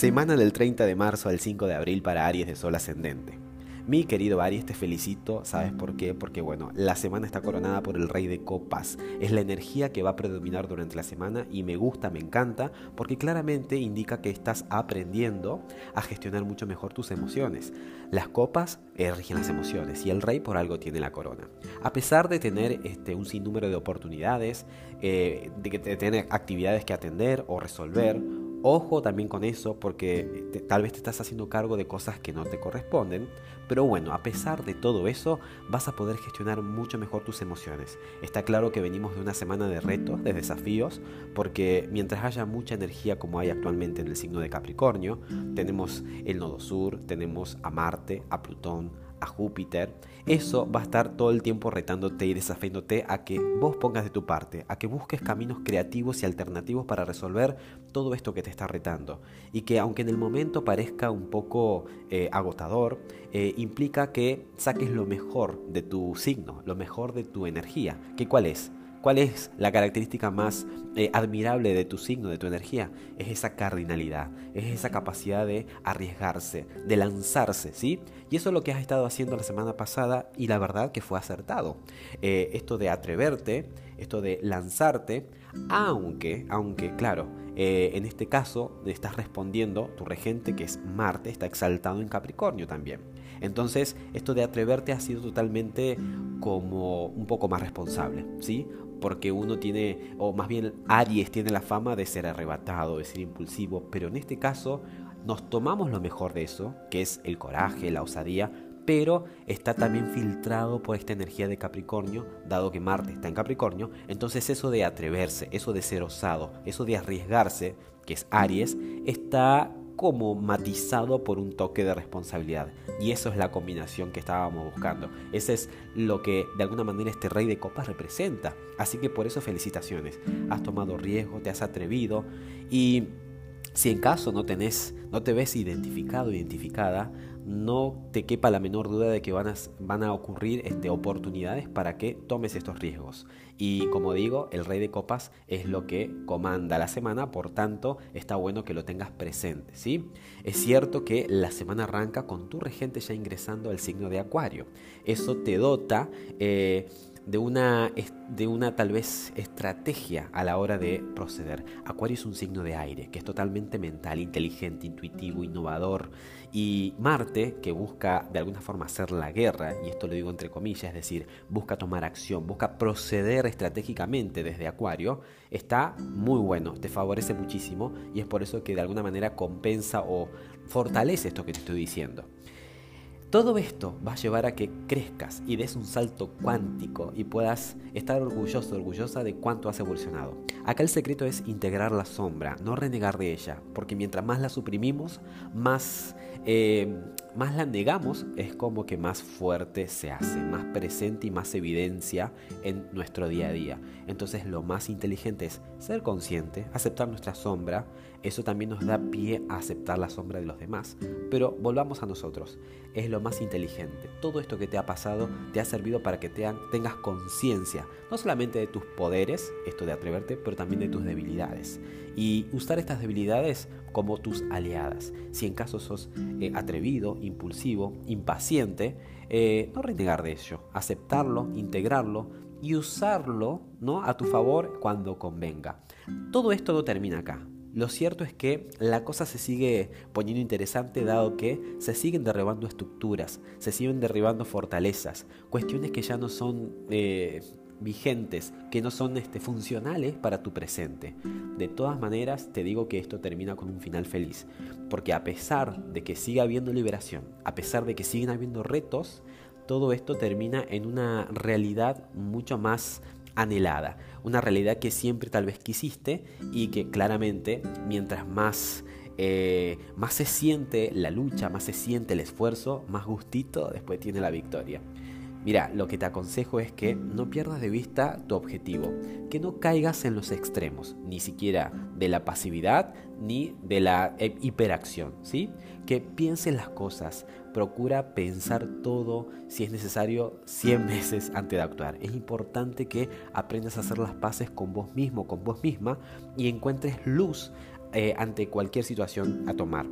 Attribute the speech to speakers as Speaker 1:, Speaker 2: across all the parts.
Speaker 1: Semana del 30 de marzo al 5 de abril para Aries de Sol Ascendente. Mi querido Aries, te felicito, ¿sabes por qué? Porque bueno, la semana está coronada por el Rey de Copas. Es la energía que va a predominar durante la semana y me gusta, me encanta, porque claramente indica que estás aprendiendo a gestionar mucho mejor tus emociones. Las copas rigen las emociones y el Rey por algo tiene la corona. A pesar de tener este, un sinnúmero de oportunidades, eh, de, de tener actividades que atender o resolver, Ojo también con eso porque tal vez te estás haciendo cargo de cosas que no te corresponden, pero bueno, a pesar de todo eso, vas a poder gestionar mucho mejor tus emociones. Está claro que venimos de una semana de retos, de desafíos, porque mientras haya mucha energía como hay actualmente en el signo de Capricornio, tenemos el nodo sur, tenemos a Marte, a Plutón, a Júpiter, eso va a estar todo el tiempo retándote y desafiándote a que vos pongas de tu parte, a que busques caminos creativos y alternativos para resolver todo esto que te está retando. Y que aunque en el momento parezca un poco eh, agotador, eh, implica que saques lo mejor de tu signo, lo mejor de tu energía. ¿Qué cuál es? ¿Cuál es la característica más eh, admirable de tu signo, de tu energía? Es esa cardinalidad, es esa capacidad de arriesgarse, de lanzarse, ¿sí? Y eso es lo que has estado haciendo la semana pasada y la verdad que fue acertado. Eh, esto de atreverte, esto de lanzarte, aunque, aunque, claro, eh, en este caso estás respondiendo, tu regente que es Marte está exaltado en Capricornio también. Entonces, esto de atreverte ha sido totalmente como un poco más responsable, ¿sí? porque uno tiene, o más bien Aries tiene la fama de ser arrebatado, de ser impulsivo, pero en este caso nos tomamos lo mejor de eso, que es el coraje, la osadía, pero está también filtrado por esta energía de Capricornio, dado que Marte está en Capricornio, entonces eso de atreverse, eso de ser osado, eso de arriesgarse, que es Aries, está como matizado por un toque de responsabilidad. Y eso es la combinación que estábamos buscando. Ese es lo que de alguna manera este rey de copas representa. Así que por eso felicitaciones. Has tomado riesgo, te has atrevido y si en caso no tenés, no te ves identificado, identificada, no te quepa la menor duda de que van a, van a ocurrir este, oportunidades para que tomes estos riesgos. Y como digo, el rey de copas es lo que comanda la semana, por tanto está bueno que lo tengas presente. ¿sí? Es cierto que la semana arranca con tu regente ya ingresando al signo de Acuario. Eso te dota... Eh, de una, de una tal vez estrategia a la hora de proceder. Acuario es un signo de aire, que es totalmente mental, inteligente, intuitivo, innovador. Y Marte, que busca de alguna forma hacer la guerra, y esto lo digo entre comillas, es decir, busca tomar acción, busca proceder estratégicamente desde Acuario, está muy bueno, te favorece muchísimo y es por eso que de alguna manera compensa o fortalece esto que te estoy diciendo. Todo esto va a llevar a que crezcas y des un salto cuántico y puedas estar orgulloso, orgullosa de cuánto has evolucionado. Acá el secreto es integrar la sombra, no renegar de ella, porque mientras más la suprimimos, más, eh, más la negamos, es como que más fuerte se hace, más presente y más evidencia en nuestro día a día. Entonces lo más inteligente es ser consciente, aceptar nuestra sombra, eso también nos da pie a aceptar la sombra de los demás. Pero volvamos a nosotros, es lo más inteligente. Todo esto que te ha pasado te ha servido para que tengas conciencia, no solamente de tus poderes, esto de atreverte, pero también de tus debilidades. Y usar estas debilidades como tus aliadas. Si en caso sos eh, atrevido, impulsivo, impaciente, eh, no renegar de ello, aceptarlo, integrarlo y usarlo ¿no? a tu favor cuando convenga. Todo esto no termina acá. Lo cierto es que la cosa se sigue poniendo interesante dado que se siguen derribando estructuras, se siguen derribando fortalezas, cuestiones que ya no son eh, vigentes, que no son este, funcionales para tu presente. De todas maneras, te digo que esto termina con un final feliz, porque a pesar de que siga habiendo liberación, a pesar de que siguen habiendo retos, todo esto termina en una realidad mucho más anhelada, una realidad que siempre tal vez quisiste y que claramente mientras más, eh, más se siente la lucha, más se siente el esfuerzo, más gustito después tiene la victoria. Mira, lo que te aconsejo es que no pierdas de vista tu objetivo, que no caigas en los extremos, ni siquiera de la pasividad ni de la eh, hiperacción, ¿sí? Que pienses las cosas, procura pensar todo, si es necesario, 100 veces antes de actuar. Es importante que aprendas a hacer las paces con vos mismo, con vos misma y encuentres luz eh, ante cualquier situación a tomar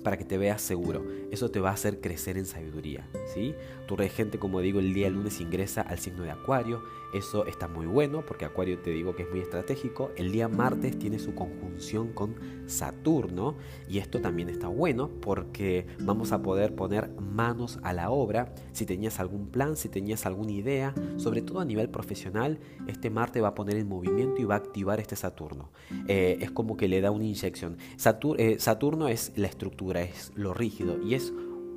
Speaker 1: para que te veas seguro. Eso te va a hacer crecer en sabiduría, ¿sí? Tu regente, como digo, el día lunes ingresa al signo de Acuario. Eso está muy bueno porque Acuario te digo que es muy estratégico. El día martes tiene su conjunción con Saturno y esto también está bueno porque vamos a poder poner manos a la obra. Si tenías algún plan, si tenías alguna idea, sobre todo a nivel profesional, este Marte va a poner en movimiento y va a activar este Saturno. Eh, es como que le da una inyección. Eh, Saturno es la estructura, es lo rígido y es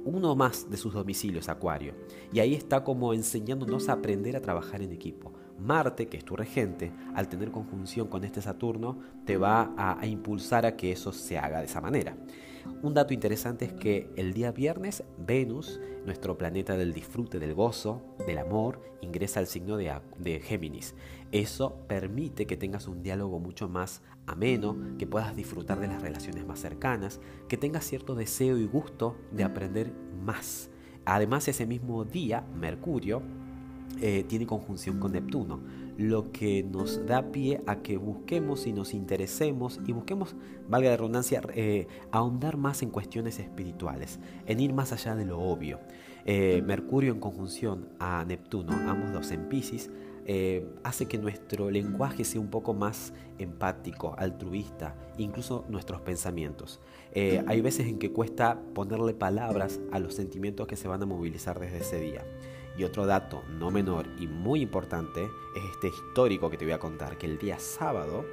Speaker 1: uno más de sus domicilios, Acuario. Y ahí está como enseñándonos a aprender a trabajar en equipo. Marte, que es tu regente, al tener conjunción con este Saturno, te va a, impulsar a que eso se haga de esa manera. Un dato interesante es que el día viernes Venus, nuestro planeta del disfrute, del gozo, del amor, ingresa al signo de, de, Géminis. Eso permite que tengas un diálogo mucho más ameno, que puedas disfrutar de las relaciones más cercanas, que tengas cierto deseo y gusto de aprender más. Además, ese mismo día, Mercurio, eh, tiene conjunción con Neptuno, lo que nos da pie a que busquemos y nos interesemos y busquemos, valga la redundancia, eh, ahondar más en cuestiones espirituales, en ir más allá de lo obvio. Eh, Mercurio en conjunción a Neptuno, ambos dos en Pisces, hace que nuestro lenguaje sea un poco más empático, altruista, incluso nuestros pensamientos. hay veces en que cuesta ponerle palabras a los sentimientos que se van a movilizar desde ese día. Y otro dato no menor y muy importante es este histórico que te voy a contar, que el día sábado,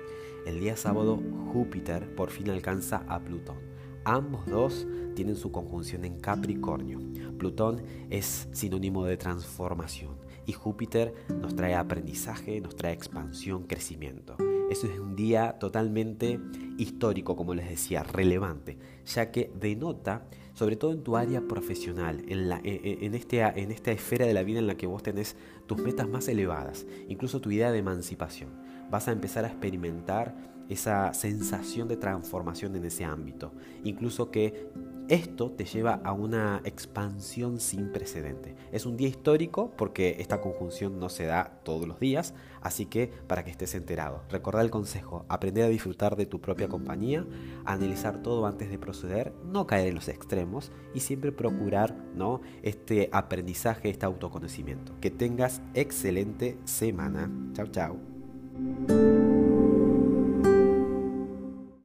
Speaker 1: el día sábado Júpiter por fin alcanza a Plutón. Ambos dos tienen su conjunción en Capricornio. Plutón es sinónimo de transformación y Júpiter nos trae aprendizaje, nos trae expansión, crecimiento. Eso es un día totalmente histórico, como les decía, relevante, ya que denota sobre todo en tu área profesional, en, la, en, este, en esta esfera de la vida en la que vos tenés tus metas más elevadas, incluso tu idea de emancipación. Vas a empezar a experimentar esa sensación de transformación en ese ámbito, incluso que esto te lleva a una expansión sin precedente. Es un día histórico porque esta conjunción no se da todos los días, así que para que estés enterado, recordá el consejo, aprender a disfrutar de tu propia compañía, analizar todo antes de proceder, no caer en los extremos y siempre procurar ¿no? este aprendizaje, este autoconocimiento. Que tengas excelente semana. Chao, chao.